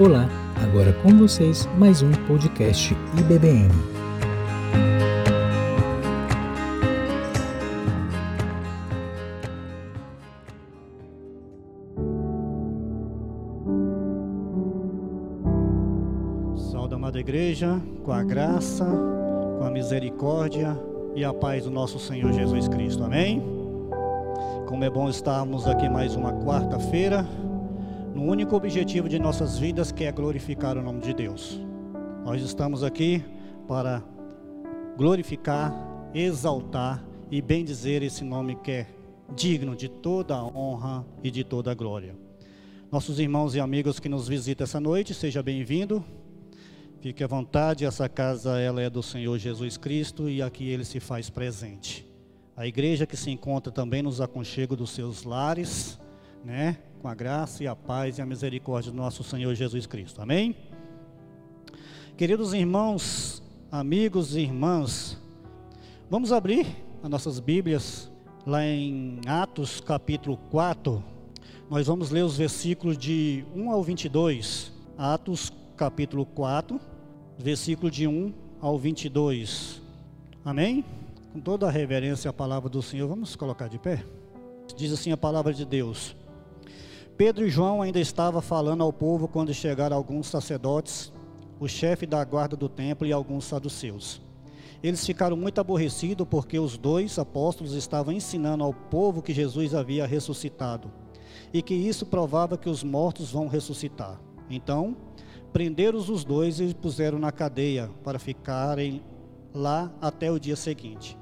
Olá, agora com vocês mais um podcast IBBM. Salve, amada igreja, com a graça, com a misericórdia e a paz do nosso Senhor Jesus Cristo. Amém? Como é bom estarmos aqui mais uma quarta-feira no único objetivo de nossas vidas, que é glorificar o nome de Deus. Nós estamos aqui para glorificar, exaltar e bendizer esse nome que é digno de toda a honra e de toda a glória. Nossos irmãos e amigos que nos visitam essa noite, seja bem-vindo. Fique à vontade, essa casa ela é do Senhor Jesus Cristo e aqui ele se faz presente. A igreja que se encontra também nos aconchegos dos seus lares, né? Com a graça e a paz e a misericórdia do nosso Senhor Jesus Cristo. Amém? Queridos irmãos, amigos e irmãs, vamos abrir as nossas Bíblias lá em Atos capítulo 4. Nós vamos ler os versículos de 1 ao 22. Atos capítulo 4, versículo de 1 ao 22. Amém? Com toda a reverência à palavra do Senhor, vamos colocar de pé? Diz assim a palavra de Deus. Pedro e João ainda estavam falando ao povo quando chegaram alguns sacerdotes, o chefe da guarda do templo e alguns saduceus. Eles ficaram muito aborrecidos porque os dois apóstolos estavam ensinando ao povo que Jesus havia ressuscitado e que isso provava que os mortos vão ressuscitar. Então, prenderam os dois e puseram na cadeia para ficarem lá até o dia seguinte,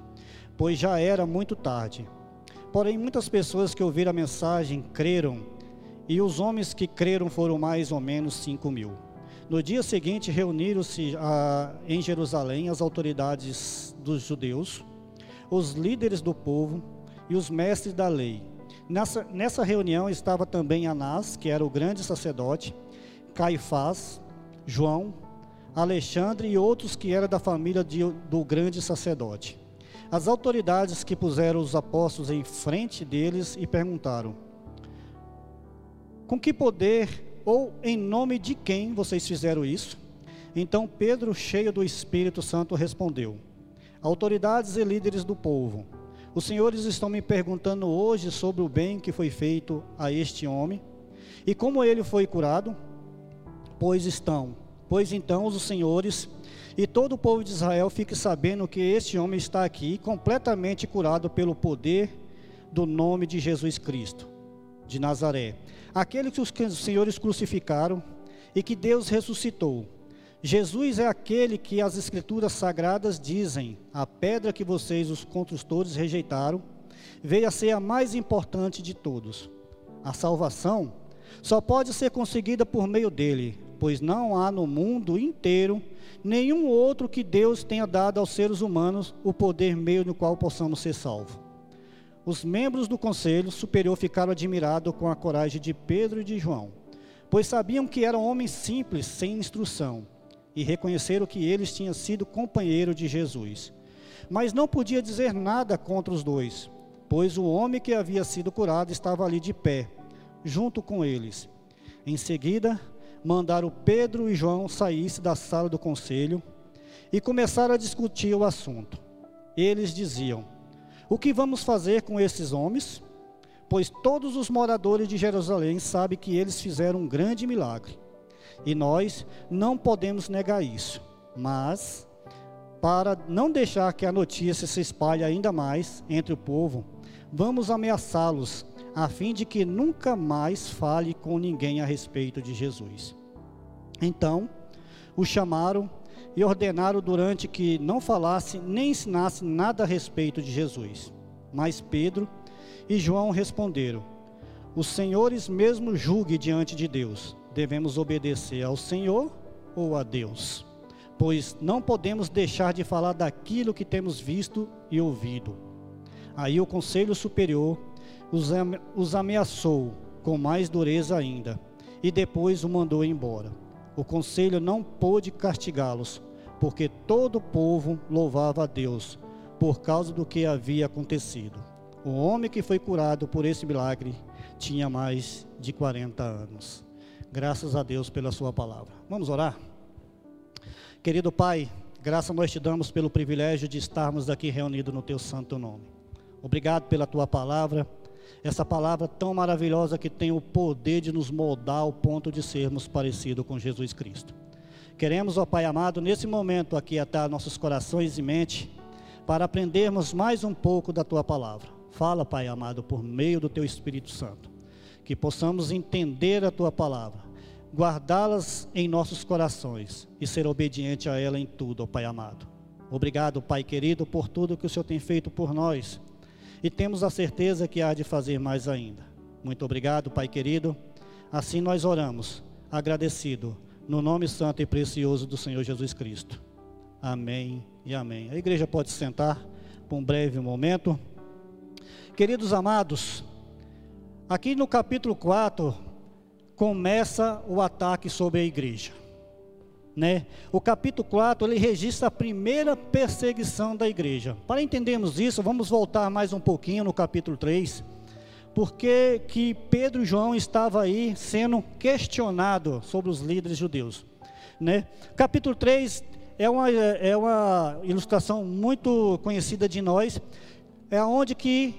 pois já era muito tarde. Porém, muitas pessoas que ouviram a mensagem creram e os homens que creram foram mais ou menos cinco mil. No dia seguinte, reuniram-se ah, em Jerusalém as autoridades dos judeus, os líderes do povo e os mestres da lei. Nessa, nessa reunião estava também Anás, que era o grande sacerdote, Caifás, João, Alexandre e outros que eram da família de, do grande sacerdote. As autoridades que puseram os apóstolos em frente deles e perguntaram: com que poder ou em nome de quem vocês fizeram isso? Então Pedro, cheio do Espírito Santo, respondeu: Autoridades e líderes do povo, os senhores estão me perguntando hoje sobre o bem que foi feito a este homem e como ele foi curado? Pois estão, pois então os senhores e todo o povo de Israel fique sabendo que este homem está aqui completamente curado pelo poder do nome de Jesus Cristo de Nazaré, aquele que os senhores crucificaram e que Deus ressuscitou. Jesus é aquele que as escrituras sagradas dizem: a pedra que vocês, os construtores, rejeitaram, veio a ser a mais importante de todos. A salvação só pode ser conseguida por meio dele, pois não há no mundo inteiro nenhum outro que Deus tenha dado aos seres humanos o poder meio no qual possamos ser salvos. Os membros do conselho superior ficaram admirados com a coragem de Pedro e de João, pois sabiam que eram homens simples, sem instrução, e reconheceram que eles tinham sido companheiros de Jesus. Mas não podia dizer nada contra os dois, pois o homem que havia sido curado estava ali de pé, junto com eles. Em seguida, mandaram Pedro e João saísse da sala do conselho e começaram a discutir o assunto. Eles diziam: o que vamos fazer com esses homens? Pois todos os moradores de Jerusalém sabem que eles fizeram um grande milagre. E nós não podemos negar isso. Mas, para não deixar que a notícia se espalhe ainda mais entre o povo, vamos ameaçá-los, a fim de que nunca mais fale com ninguém a respeito de Jesus. Então, o chamaram e ordenaram durante que não falasse nem ensinasse nada a respeito de Jesus. Mas Pedro e João responderam: Os senhores mesmo julguem diante de Deus. Devemos obedecer ao Senhor ou a Deus? Pois não podemos deixar de falar daquilo que temos visto e ouvido. Aí o conselho superior os ameaçou com mais dureza ainda, e depois o mandou embora. O conselho não pôde castigá-los, porque todo o povo louvava a Deus por causa do que havia acontecido. O homem que foi curado por esse milagre tinha mais de 40 anos. Graças a Deus pela Sua palavra. Vamos orar? Querido Pai, graça nós te damos pelo privilégio de estarmos aqui reunidos no Teu santo nome. Obrigado pela Tua palavra, essa palavra tão maravilhosa que tem o poder de nos moldar ao ponto de sermos parecidos com Jesus Cristo. Queremos, ó Pai amado, nesse momento aqui atar nossos corações e mente para aprendermos mais um pouco da Tua palavra. Fala, Pai amado, por meio do Teu Espírito Santo, que possamos entender a Tua palavra guardá-las em nossos corações e ser obediente a ela em tudo, ó Pai amado. Obrigado, Pai querido, por tudo que o Senhor tem feito por nós e temos a certeza que há de fazer mais ainda. Muito obrigado, Pai querido. Assim nós oramos, agradecido, no nome santo e precioso do Senhor Jesus Cristo. Amém e amém. A igreja pode sentar por um breve momento. Queridos amados, aqui no capítulo 4, começa o ataque sobre a igreja. Né? O capítulo 4 ele registra a primeira perseguição da igreja. Para entendermos isso, vamos voltar mais um pouquinho no capítulo 3, porque que Pedro e João estavam aí sendo questionados sobre os líderes judeus. Né? Capítulo 3 é uma, é uma ilustração muito conhecida de nós, é onde que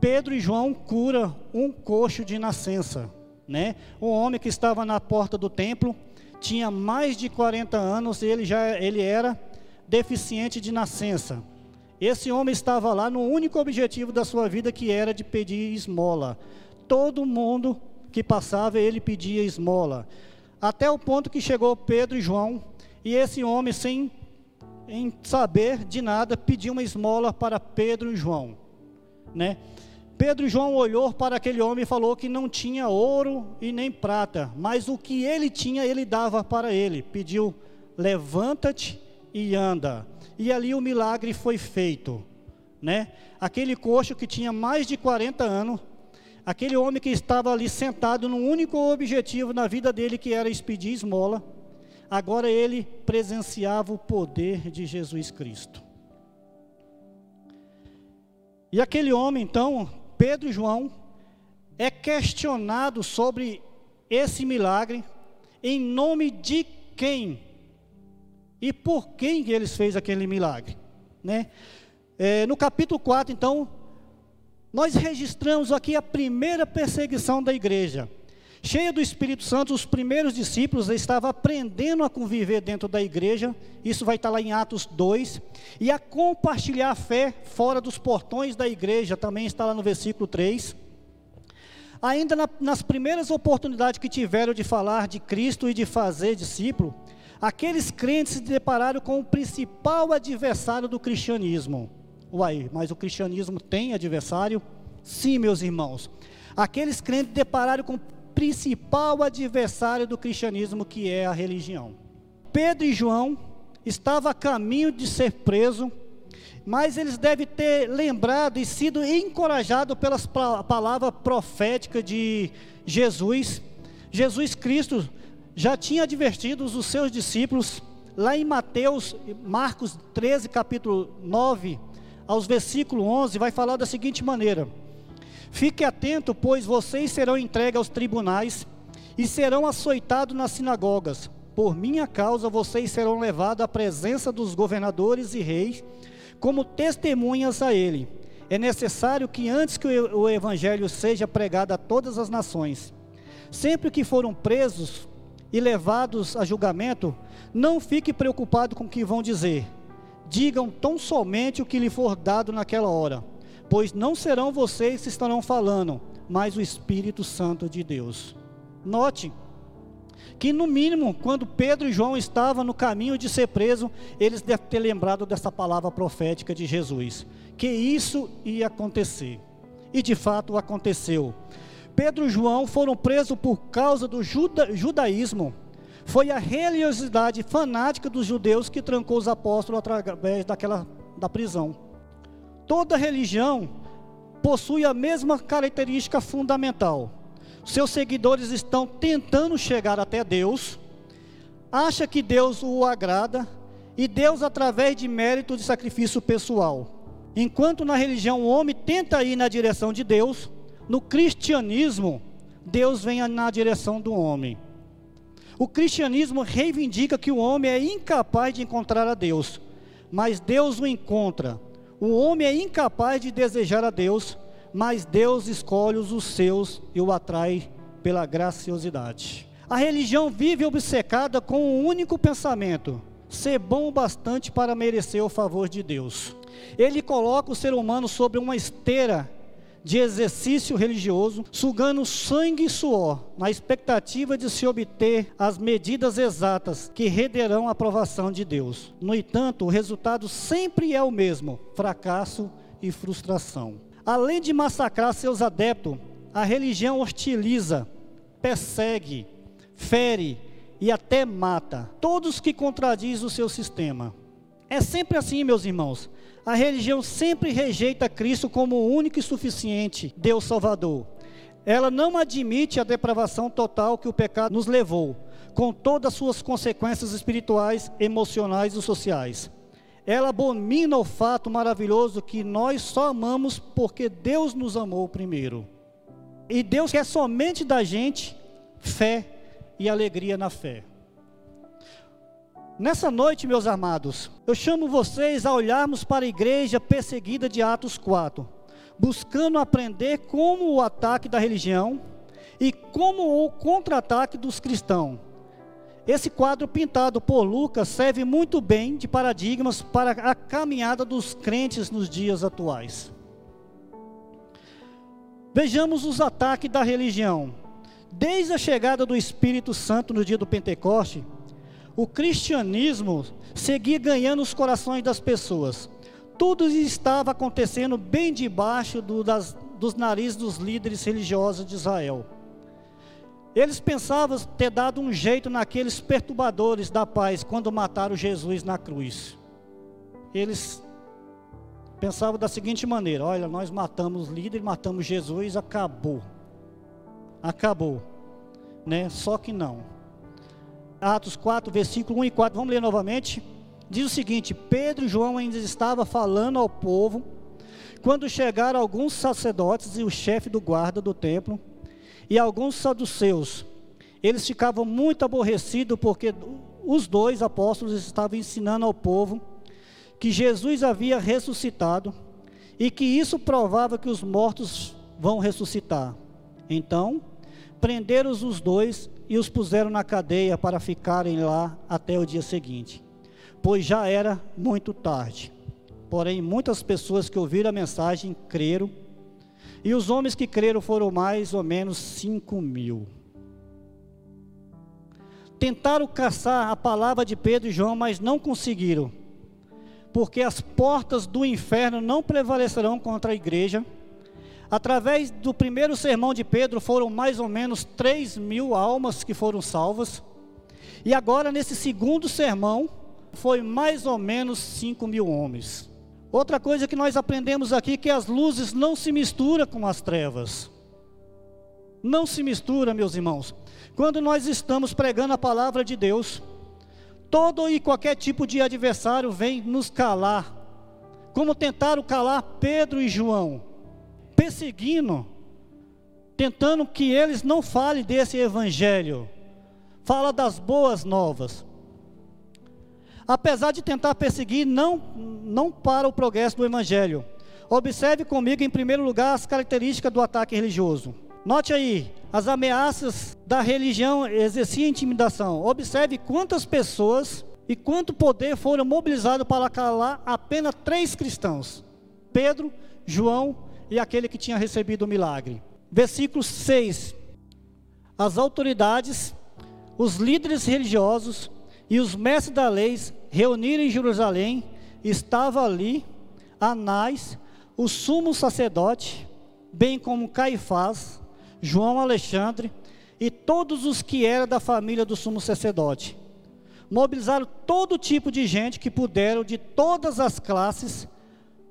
Pedro e João cura um coxo de nascença né? Um homem que estava na porta do templo, tinha mais de 40 anos e ele já ele era deficiente de nascença. Esse homem estava lá no único objetivo da sua vida que era de pedir esmola. Todo mundo que passava ele pedia esmola. Até o ponto que chegou Pedro e João e esse homem sem em saber de nada pediu uma esmola para Pedro e João, né? Pedro e João olhou para aquele homem e falou que não tinha ouro e nem prata, mas o que ele tinha ele dava para ele. Pediu: "Levanta-te e anda". E ali o milagre foi feito, né? Aquele coxo que tinha mais de 40 anos, aquele homem que estava ali sentado num único objetivo na vida dele que era expedir esmola, agora ele presenciava o poder de Jesus Cristo. E aquele homem então Pedro e João é questionado sobre esse milagre, em nome de quem e por quem eles fez aquele milagre, né? É, no capítulo 4, então, nós registramos aqui a primeira perseguição da igreja. Cheia do Espírito Santo, os primeiros discípulos estavam aprendendo a conviver dentro da igreja, isso vai estar lá em Atos 2, e a compartilhar a fé fora dos portões da igreja, também está lá no versículo 3. Ainda na, nas primeiras oportunidades que tiveram de falar de Cristo e de fazer discípulo, aqueles crentes se depararam com o principal adversário do cristianismo. Uai, mas o cristianismo tem adversário? Sim, meus irmãos. Aqueles crentes depararam com principal adversário do cristianismo, que é a religião. Pedro e João estavam a caminho de ser preso, mas eles devem ter lembrado e sido encorajados pelas palavras proféticas de Jesus. Jesus Cristo já tinha advertido os seus discípulos, lá em Mateus, Marcos 13, capítulo 9, aos versículo 11, vai falar da seguinte maneira: Fique atento, pois vocês serão entregues aos tribunais e serão açoitados nas sinagogas. Por minha causa, vocês serão levados à presença dos governadores e reis, como testemunhas a ele. É necessário que antes que o evangelho seja pregado a todas as nações, sempre que foram presos e levados a julgamento, não fique preocupado com o que vão dizer. Digam tão somente o que lhe for dado naquela hora pois não serão vocês que estarão falando, mas o Espírito Santo de Deus. Note que no mínimo, quando Pedro e João estavam no caminho de ser preso, eles devem ter lembrado dessa palavra profética de Jesus, que isso ia acontecer. E de fato aconteceu. Pedro e João foram presos por causa do juda, judaísmo. Foi a religiosidade fanática dos judeus que trancou os apóstolos através daquela da prisão. Toda religião possui a mesma característica fundamental. Seus seguidores estão tentando chegar até Deus, acha que Deus o agrada e Deus através de mérito de sacrifício pessoal. Enquanto na religião o homem tenta ir na direção de Deus, no cristianismo Deus vem na direção do homem. O cristianismo reivindica que o homem é incapaz de encontrar a Deus, mas Deus o encontra. O homem é incapaz de desejar a Deus, mas Deus escolhe os seus e o atrai pela graciosidade. A religião vive obcecada com um único pensamento: ser bom o bastante para merecer o favor de Deus. Ele coloca o ser humano sobre uma esteira de exercício religioso, sugando sangue e suor, na expectativa de se obter as medidas exatas que renderão a aprovação de Deus. No entanto, o resultado sempre é o mesmo: fracasso e frustração. Além de massacrar seus adeptos, a religião hostiliza, persegue, fere e até mata todos que contradizem o seu sistema. É sempre assim, meus irmãos. A religião sempre rejeita Cristo como o único e suficiente Deus Salvador. Ela não admite a depravação total que o pecado nos levou, com todas as suas consequências espirituais, emocionais e sociais. Ela abomina o fato maravilhoso que nós só amamos porque Deus nos amou primeiro. E Deus quer somente da gente fé e alegria na fé. Nessa noite, meus amados, eu chamo vocês a olharmos para a igreja perseguida de Atos 4, buscando aprender como o ataque da religião e como o contra-ataque dos cristãos. Esse quadro pintado por Lucas serve muito bem de paradigmas para a caminhada dos crentes nos dias atuais. Vejamos os ataques da religião. Desde a chegada do Espírito Santo no dia do Pentecoste, o cristianismo seguia ganhando os corações das pessoas. Tudo estava acontecendo bem debaixo do, das, dos narizes dos líderes religiosos de Israel. Eles pensavam ter dado um jeito naqueles perturbadores da paz quando mataram Jesus na cruz. Eles pensavam da seguinte maneira: olha, nós matamos o líder, matamos Jesus, acabou. Acabou. Né? Só que não. Atos 4, versículo 1 e 4, vamos ler novamente. Diz o seguinte: Pedro e João ainda estavam falando ao povo, quando chegaram alguns sacerdotes e o chefe do guarda do templo, e alguns saduceus. Eles ficavam muito aborrecidos porque os dois apóstolos estavam ensinando ao povo que Jesus havia ressuscitado e que isso provava que os mortos vão ressuscitar. Então, prenderam os dois e os puseram na cadeia para ficarem lá até o dia seguinte, pois já era muito tarde. Porém, muitas pessoas que ouviram a mensagem creram, e os homens que creram foram mais ou menos cinco mil. Tentaram caçar a palavra de Pedro e João, mas não conseguiram, porque as portas do inferno não prevalecerão contra a igreja Através do primeiro sermão de Pedro, foram mais ou menos 3 mil almas que foram salvas. E agora, nesse segundo sermão, foi mais ou menos 5 mil homens. Outra coisa que nós aprendemos aqui é que as luzes não se misturam com as trevas. Não se mistura, meus irmãos. Quando nós estamos pregando a palavra de Deus, todo e qualquer tipo de adversário vem nos calar, como tentaram calar Pedro e João perseguindo, tentando que eles não falem desse evangelho. Fala das boas novas. Apesar de tentar perseguir, não, não para o progresso do evangelho. Observe comigo, em primeiro lugar, as características do ataque religioso. Note aí, as ameaças da religião exerciam intimidação. Observe quantas pessoas e quanto poder foram mobilizados para calar apenas três cristãos: Pedro, João e aquele que tinha recebido o milagre. Versículo 6. As autoridades, os líderes religiosos e os mestres da lei reuniram em Jerusalém, estava ali Anás, o sumo sacerdote, bem como Caifás, João Alexandre e todos os que eram da família do sumo sacerdote. Mobilizaram todo tipo de gente que puderam, de todas as classes,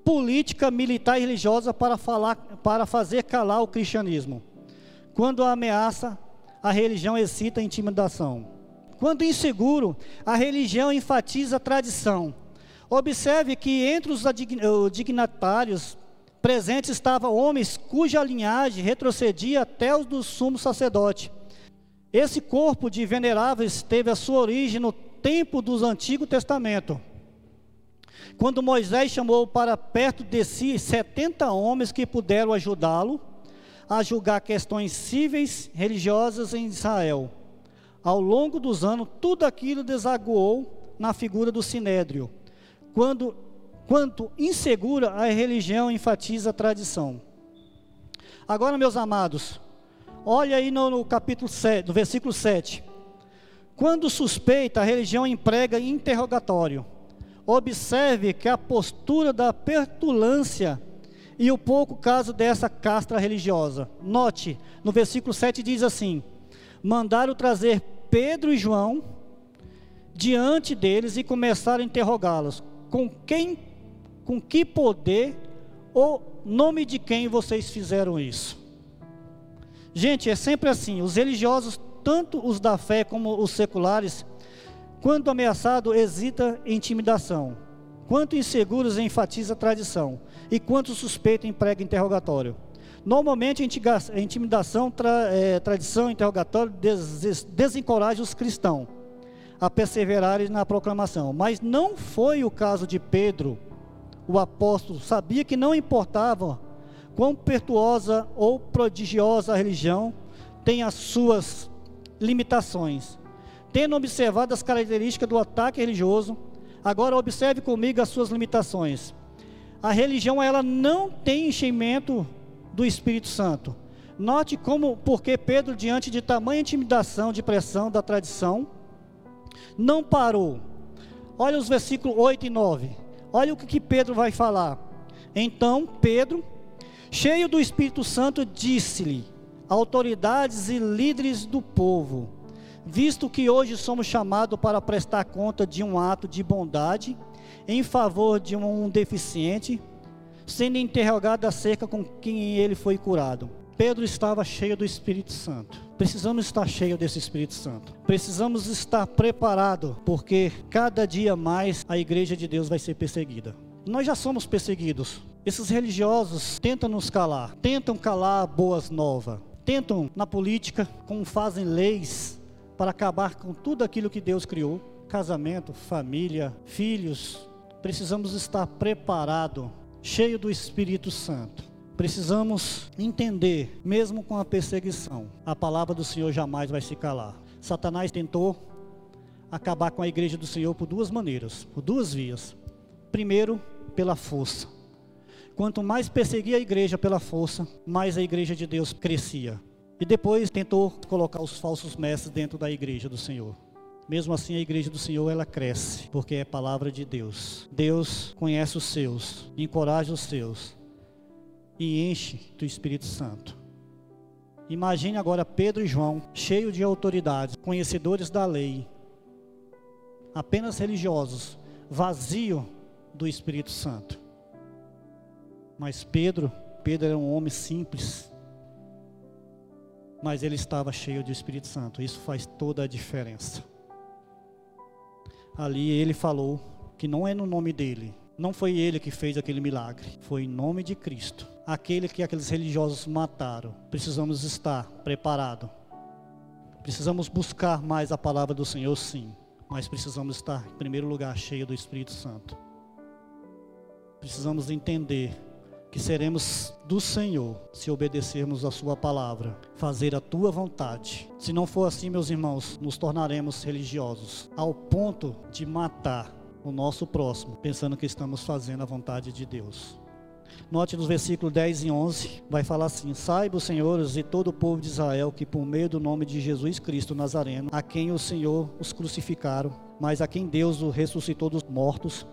política, militar e religiosa para, falar, para fazer calar o cristianismo. Quando a ameaça, a religião excita a intimidação. Quando inseguro, a religião enfatiza a tradição. Observe que entre os dignatários presentes estavam homens cuja linhagem retrocedia até os do sumo sacerdote. Esse corpo de veneráveis teve a sua origem no tempo dos Antigo Testamento. Quando Moisés chamou para perto de si 70 homens que puderam ajudá-lo a julgar questões cíveis religiosas em Israel. Ao longo dos anos, tudo aquilo desaguou na figura do sinédrio. Quando, quanto insegura a religião enfatiza a tradição. Agora, meus amados, olha aí no, no capítulo 7, no versículo 7. Quando suspeita, a religião emprega interrogatório. Observe que a postura da petulância e o pouco caso dessa castra religiosa. Note, no versículo 7 diz assim: Mandaram trazer Pedro e João diante deles e começaram a interrogá-los: Com quem, com que poder ou nome de quem vocês fizeram isso? Gente, é sempre assim, os religiosos, tanto os da fé como os seculares, quando ameaçado, hesita em intimidação. Quanto inseguros, enfatiza tradição. E quanto suspeito, emprega interrogatório. Normalmente, a intimidação, tra, é, tradição, interrogatório des, desencoraja os cristãos a perseverarem na proclamação. Mas não foi o caso de Pedro, o apóstolo. Sabia que não importava quão pertuosa ou prodigiosa a religião tem as suas limitações. Tendo observado as características do ataque religioso, agora observe comigo as suas limitações. A religião ela não tem enchimento do Espírito Santo. Note como, porque Pedro, diante de tamanha intimidação, de pressão da tradição, não parou. Olha os versículos 8 e 9. Olha o que Pedro vai falar. Então Pedro, cheio do Espírito Santo, disse-lhe: autoridades e líderes do povo, visto que hoje somos chamados para prestar conta de um ato de bondade em favor de um deficiente, sendo interrogado acerca com quem ele foi curado. Pedro estava cheio do Espírito Santo. Precisamos estar cheio desse Espírito Santo. Precisamos estar preparado, porque cada dia mais a igreja de Deus vai ser perseguida. Nós já somos perseguidos. Esses religiosos tentam nos calar, tentam calar boas novas, tentam na política, como fazem leis para acabar com tudo aquilo que Deus criou casamento, família, filhos. Precisamos estar preparado, cheio do Espírito Santo. Precisamos entender, mesmo com a perseguição, a palavra do Senhor jamais vai se calar. Satanás tentou acabar com a igreja do Senhor por duas maneiras, por duas vias. Primeiro, pela força. Quanto mais perseguia a igreja pela força, mais a igreja de Deus crescia. E depois tentou colocar os falsos mestres dentro da igreja do Senhor. Mesmo assim, a igreja do Senhor ela cresce, porque é palavra de Deus. Deus conhece os seus, encoraja os seus e enche do Espírito Santo. Imagine agora Pedro e João, cheios de autoridade, conhecedores da lei, apenas religiosos, vazio do Espírito Santo. Mas Pedro, Pedro era um homem simples, mas ele estava cheio do Espírito Santo. Isso faz toda a diferença. Ali ele falou que não é no nome dele, não foi ele que fez aquele milagre, foi em nome de Cristo. Aquele que aqueles religiosos mataram. Precisamos estar preparados. Precisamos buscar mais a palavra do Senhor, sim, mas precisamos estar em primeiro lugar cheio do Espírito Santo. Precisamos entender que seremos do Senhor se obedecermos a Sua palavra, fazer a Tua vontade. Se não for assim, meus irmãos, nos tornaremos religiosos, ao ponto de matar o nosso próximo, pensando que estamos fazendo a vontade de Deus. Note nos versículos 10 e 11, vai falar assim: Saiba, senhores e todo o povo de Israel, que por meio do nome de Jesus Cristo Nazareno, a quem o Senhor os crucificaram, mas a quem Deus o ressuscitou dos mortos,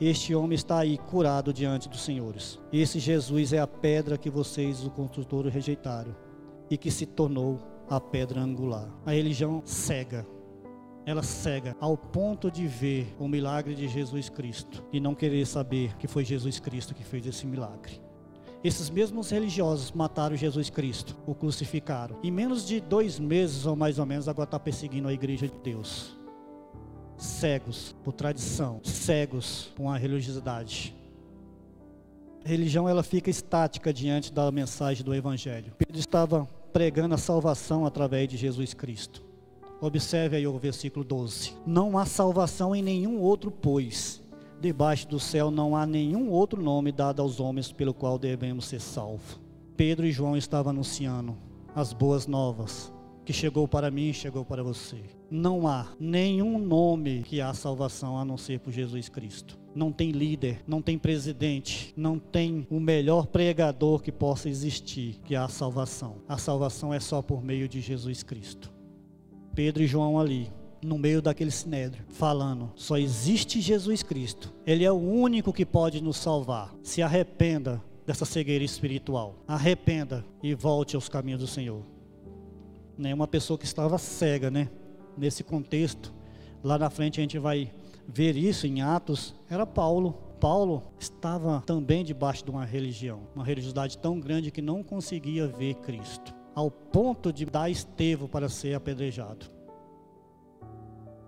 este homem está aí curado diante dos senhores. Esse Jesus é a pedra que vocês, o construtor, rejeitaram e que se tornou a pedra angular. A religião cega. Ela cega ao ponto de ver o milagre de Jesus Cristo e não querer saber que foi Jesus Cristo que fez esse milagre. Esses mesmos religiosos mataram Jesus Cristo, o crucificaram. Em menos de dois meses ou mais ou menos, agora está perseguindo a igreja de Deus cegos por tradição, cegos com a religiosidade. A religião ela fica estática diante da mensagem do evangelho. Pedro estava pregando a salvação através de Jesus Cristo. Observe aí o versículo 12. Não há salvação em nenhum outro, pois debaixo do céu não há nenhum outro nome dado aos homens pelo qual devemos ser salvos. Pedro e João estavam anunciando as boas novas, que chegou para mim e chegou para você. Não há nenhum nome que há salvação a não ser por Jesus Cristo. Não tem líder, não tem presidente, não tem o melhor pregador que possa existir que há salvação. A salvação é só por meio de Jesus Cristo. Pedro e João ali, no meio daquele sinédrio, falando: só existe Jesus Cristo. Ele é o único que pode nos salvar. Se arrependa dessa cegueira espiritual. Arrependa e volte aos caminhos do Senhor. Nenhuma pessoa que estava cega, né? Nesse contexto, lá na frente a gente vai ver isso em Atos, era Paulo. Paulo estava também debaixo de uma religião, uma religiosidade tão grande que não conseguia ver Cristo, ao ponto de dar Estevão para ser apedrejado.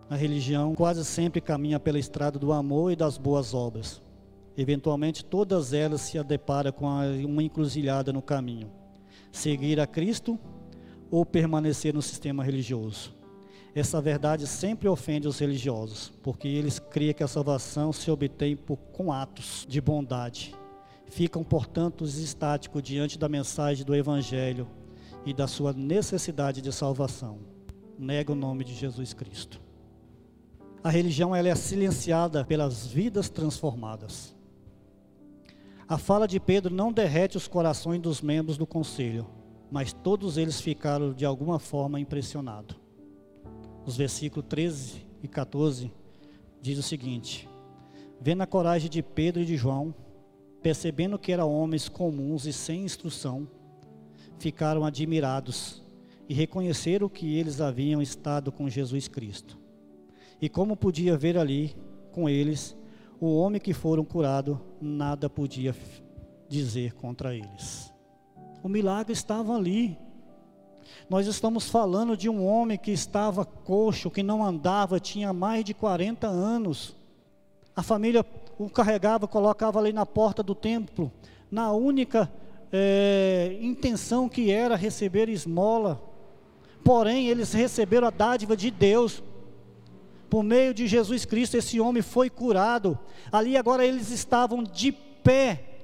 A religião quase sempre caminha pela estrada do amor e das boas obras. Eventualmente, todas elas se deparam com uma encruzilhada no caminho: seguir a Cristo ou permanecer no sistema religioso. Essa verdade sempre ofende os religiosos, porque eles creem que a salvação se obtém por, com atos de bondade. Ficam, portanto, estáticos diante da mensagem do Evangelho e da sua necessidade de salvação. Nega o nome de Jesus Cristo. A religião ela é silenciada pelas vidas transformadas. A fala de Pedro não derrete os corações dos membros do conselho, mas todos eles ficaram de alguma forma impressionados. Os versículos 13 e 14 diz o seguinte: Vendo a coragem de Pedro e de João, percebendo que eram homens comuns e sem instrução, ficaram admirados e reconheceram que eles haviam estado com Jesus Cristo. E como podia ver ali com eles, o homem que foram curado, nada podia dizer contra eles. O milagre estava ali. Nós estamos falando de um homem que estava coxo, que não andava, tinha mais de 40 anos. A família o carregava, colocava ali na porta do templo, na única é, intenção que era receber esmola. Porém, eles receberam a dádiva de Deus por meio de Jesus Cristo, esse homem foi curado. Ali agora eles estavam de pé,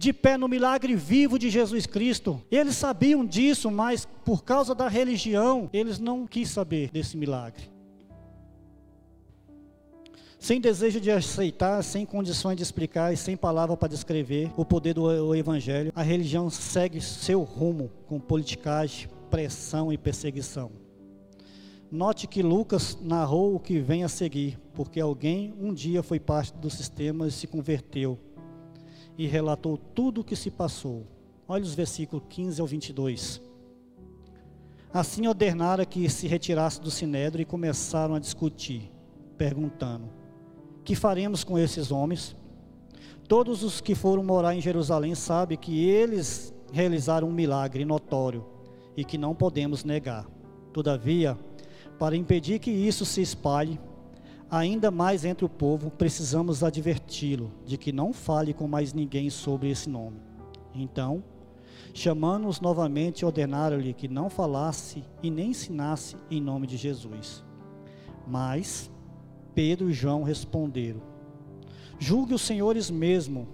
de pé no milagre vivo de Jesus Cristo. Eles sabiam disso, mas por causa da religião, eles não quis saber desse milagre. Sem desejo de aceitar, sem condições de explicar e sem palavra para descrever o poder do Evangelho, a religião segue seu rumo com politicagem, pressão e perseguição. Note que Lucas narrou o que vem a seguir, porque alguém um dia foi parte do sistema e se converteu e relatou tudo o que se passou. Olha os versículos 15 ao 22. Assim ordenaram que se retirasse do sinédrio e começaram a discutir, perguntando: Que faremos com esses homens? Todos os que foram morar em Jerusalém sabem que eles realizaram um milagre notório e que não podemos negar. Todavia, para impedir que isso se espalhe ainda mais entre o povo, precisamos adverti-lo de que não fale com mais ninguém sobre esse nome. Então, chamando-os novamente, ordenaram-lhe que não falasse e nem ensinasse em nome de Jesus. Mas Pedro e João responderam: Julgue os senhores mesmo,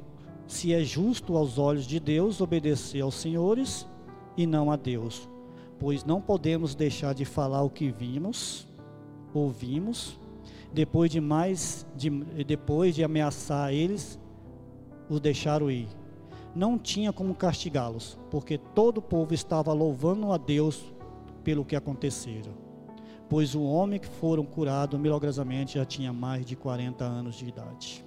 se é justo aos olhos de Deus obedecer aos senhores e não a Deus pois não podemos deixar de falar o que vimos, ouvimos, depois de mais de, depois de ameaçar eles, os deixaram ir. Não tinha como castigá-los, porque todo o povo estava louvando a Deus pelo que acontecera. Pois o homem que foram curado milagrosamente já tinha mais de 40 anos de idade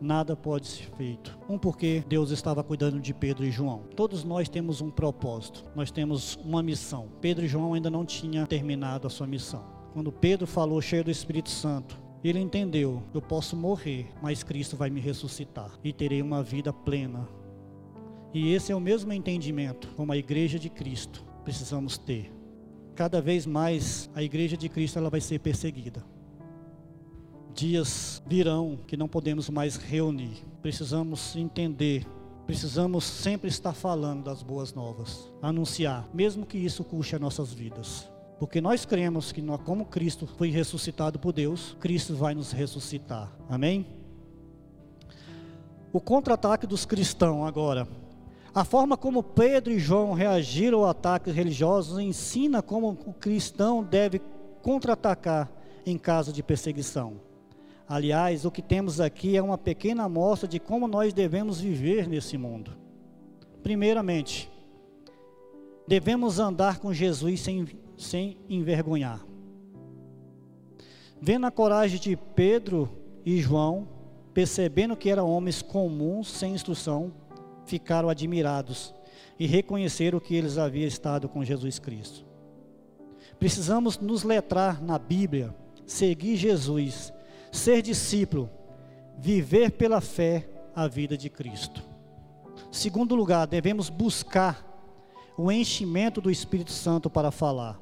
nada pode ser feito. Um porque Deus estava cuidando de Pedro e João. Todos nós temos um propósito, nós temos uma missão. Pedro e João ainda não tinham terminado a sua missão. Quando Pedro falou cheio do Espírito Santo, ele entendeu: eu posso morrer, mas Cristo vai me ressuscitar e terei uma vida plena. E esse é o mesmo entendimento como a igreja de Cristo precisamos ter. Cada vez mais a igreja de Cristo ela vai ser perseguida dias virão que não podemos mais reunir. Precisamos entender Precisamos sempre estar falando das boas novas, anunciar, mesmo que isso custe as nossas vidas. Porque nós cremos que, como Cristo foi ressuscitado por Deus, Cristo vai nos ressuscitar. Amém? O contra-ataque dos cristãos agora. A forma como Pedro e João reagiram a ataques religiosos ensina como o cristão deve contra-atacar em caso de perseguição. Aliás, o que temos aqui é uma pequena amostra de como nós devemos viver nesse mundo. Primeiramente, devemos andar com Jesus sem, sem envergonhar. Vendo a coragem de Pedro e João, percebendo que eram homens comuns, sem instrução, ficaram admirados e reconheceram que eles haviam estado com Jesus Cristo. Precisamos nos letrar na Bíblia, seguir Jesus ser discípulo, viver pela fé a vida de Cristo. Segundo lugar, devemos buscar o enchimento do Espírito Santo para falar.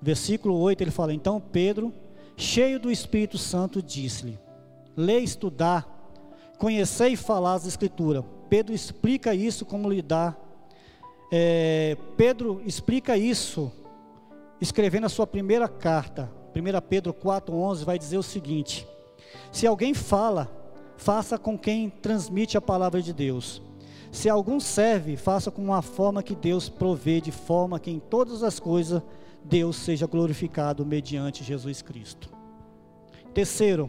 Versículo 8 ele fala: Então Pedro, cheio do Espírito Santo, disse-lhe: Lê, estudar, conhecer e falar as Escrituras. Pedro explica isso como lidar. É, Pedro explica isso escrevendo a sua primeira carta 1 Pedro 4,11 vai dizer o seguinte: Se alguém fala, faça com quem transmite a palavra de Deus. Se algum serve, faça com uma forma que Deus provê, de forma que em todas as coisas Deus seja glorificado mediante Jesus Cristo. Terceiro,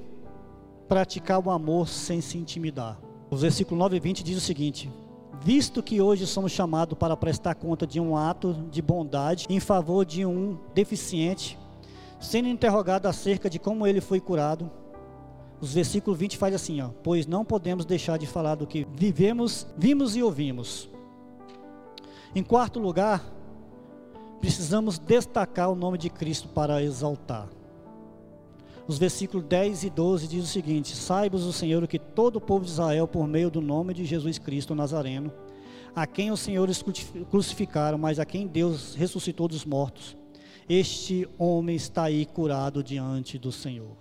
praticar o amor sem se intimidar. O versículo 9 e 20 diz o seguinte: Visto que hoje somos chamados para prestar conta de um ato de bondade em favor de um deficiente, sendo interrogado acerca de como ele foi curado, os versículos 20 faz assim, ó, pois não podemos deixar de falar do que vivemos, vimos e ouvimos. Em quarto lugar, precisamos destacar o nome de Cristo para exaltar. Os versículos 10 e 12 diz o seguinte: Saibas o Senhor que todo o povo de Israel, por meio do nome de Jesus Cristo Nazareno, a quem os senhores crucificaram, mas a quem Deus ressuscitou dos mortos, este homem está aí curado diante do Senhor.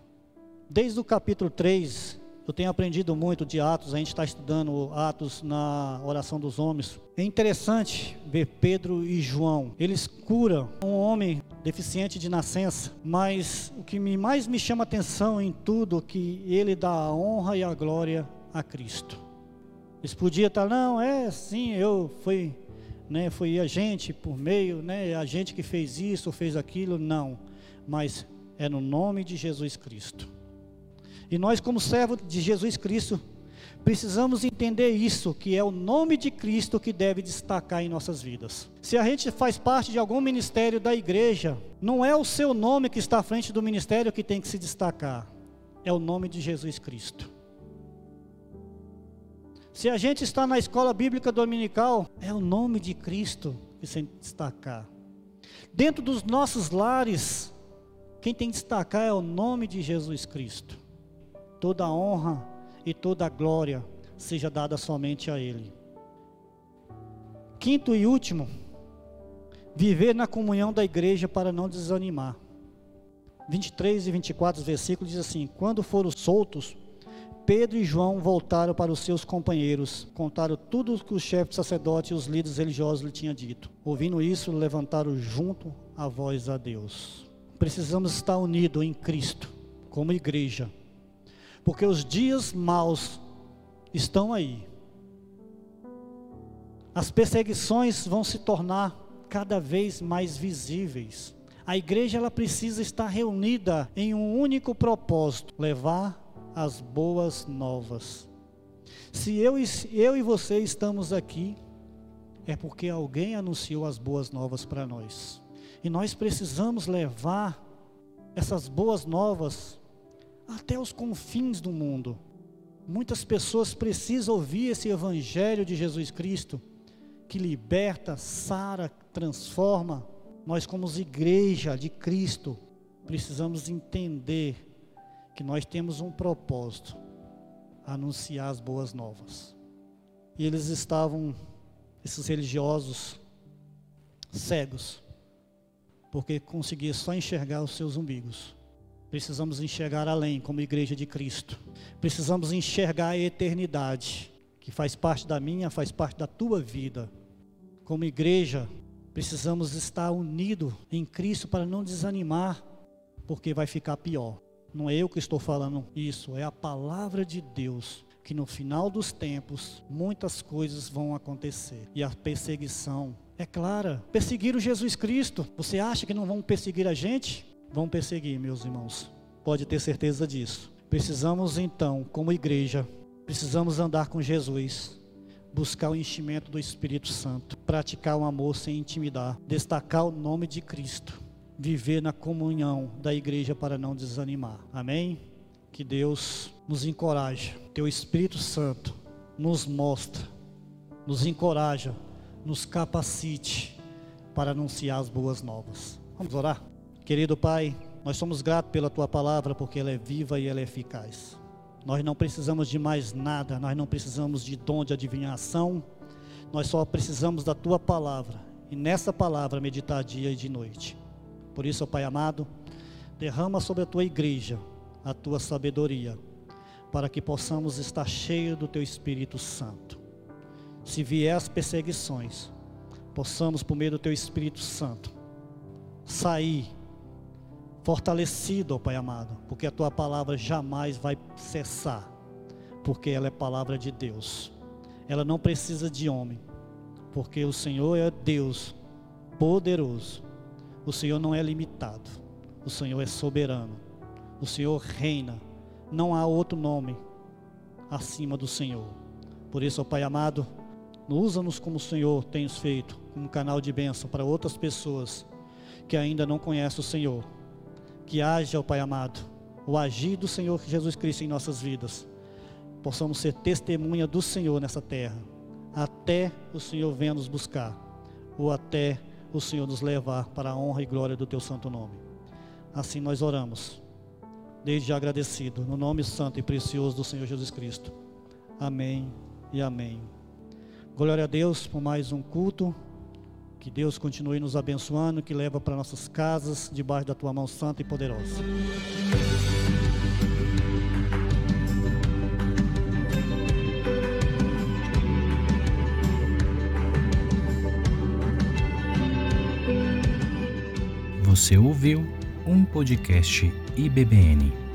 Desde o capítulo 3, eu tenho aprendido muito de Atos, a gente está estudando Atos na oração dos homens. É interessante ver Pedro e João. Eles curam um homem deficiente de nascença, mas o que mais me chama atenção em tudo é que ele dá a honra e a glória a Cristo. Eles podiam estar, não, é sim, eu fui né, foi a gente por meio, né, a gente que fez isso, fez aquilo, não, mas é no nome de Jesus Cristo. E nós, como servo de Jesus Cristo, precisamos entender isso, que é o nome de Cristo que deve destacar em nossas vidas. Se a gente faz parte de algum ministério da igreja, não é o seu nome que está à frente do ministério que tem que se destacar, é o nome de Jesus Cristo. Se a gente está na escola bíblica dominical, é o nome de Cristo que tem que destacar. Dentro dos nossos lares, quem tem que destacar é o nome de Jesus Cristo. Toda a honra e toda a glória seja dada somente a Ele. Quinto e último, viver na comunhão da igreja para não desanimar. 23 e 24 versículos diz assim: Quando foram soltos, Pedro e João voltaram para os seus companheiros, contaram tudo o que o chefe sacerdote e os líderes religiosos lhe tinham dito. Ouvindo isso, levantaram junto a voz a Deus. Precisamos estar unidos em Cristo, como igreja, porque os dias maus estão aí. As perseguições vão se tornar cada vez mais visíveis. A igreja ela precisa estar reunida em um único propósito: levar as boas novas. Se eu, eu e você estamos aqui, é porque alguém anunciou as boas novas para nós. E nós precisamos levar essas boas novas até os confins do mundo. Muitas pessoas precisam ouvir esse evangelho de Jesus Cristo, que liberta, sara, transforma. Nós, como igreja de Cristo, precisamos entender que nós temos um propósito: anunciar as boas novas. E eles estavam, esses religiosos, cegos, porque conseguiam só enxergar os seus umbigos. Precisamos enxergar além, como igreja de Cristo. Precisamos enxergar a eternidade, que faz parte da minha, faz parte da tua vida. Como igreja, precisamos estar unidos em Cristo para não desanimar, porque vai ficar pior. Não é eu que estou falando isso, é a palavra de Deus que no final dos tempos muitas coisas vão acontecer e a perseguição é clara. Perseguiram Jesus Cristo. Você acha que não vão perseguir a gente? Vão perseguir, meus irmãos. Pode ter certeza disso. Precisamos então, como igreja, precisamos andar com Jesus, buscar o enchimento do Espírito Santo, praticar o amor sem intimidar, destacar o nome de Cristo, viver na comunhão da igreja para não desanimar. Amém? Que Deus nos encoraje, Teu Espírito Santo nos mostra, nos encoraja, nos capacite para anunciar as boas novas. Vamos orar? Querido Pai, nós somos gratos pela Tua palavra porque ela é viva e ela é eficaz. Nós não precisamos de mais nada, nós não precisamos de dom de adivinhação, nós só precisamos da Tua palavra e nessa palavra meditar dia e de noite. Por isso, Pai amado, derrama sobre a Tua igreja a tua sabedoria, para que possamos estar cheios do teu Espírito Santo. Se vier as perseguições, possamos, por meio do teu Espírito Santo, sair fortalecido, ó Pai amado, porque a tua palavra jamais vai cessar, porque ela é palavra de Deus. Ela não precisa de homem, porque o Senhor é Deus poderoso. O Senhor não é limitado. O Senhor é soberano. O Senhor reina. Não há outro nome acima do Senhor. Por isso, ó Pai amado, usa-nos como o Senhor tem feito, como canal de bênção para outras pessoas que ainda não conhecem o Senhor. Que haja, ó Pai amado, o agir do Senhor Jesus Cristo em nossas vidas. Possamos ser testemunha do Senhor nessa terra, até o Senhor venha nos buscar, ou até o Senhor nos levar para a honra e glória do Teu santo nome. Assim nós oramos desde agradecido, no nome santo e precioso do Senhor Jesus Cristo. Amém e amém. Glória a Deus por mais um culto. Que Deus continue nos abençoando, que leva para nossas casas, debaixo da tua mão santa e poderosa. Você ouviu um podcast IBBN.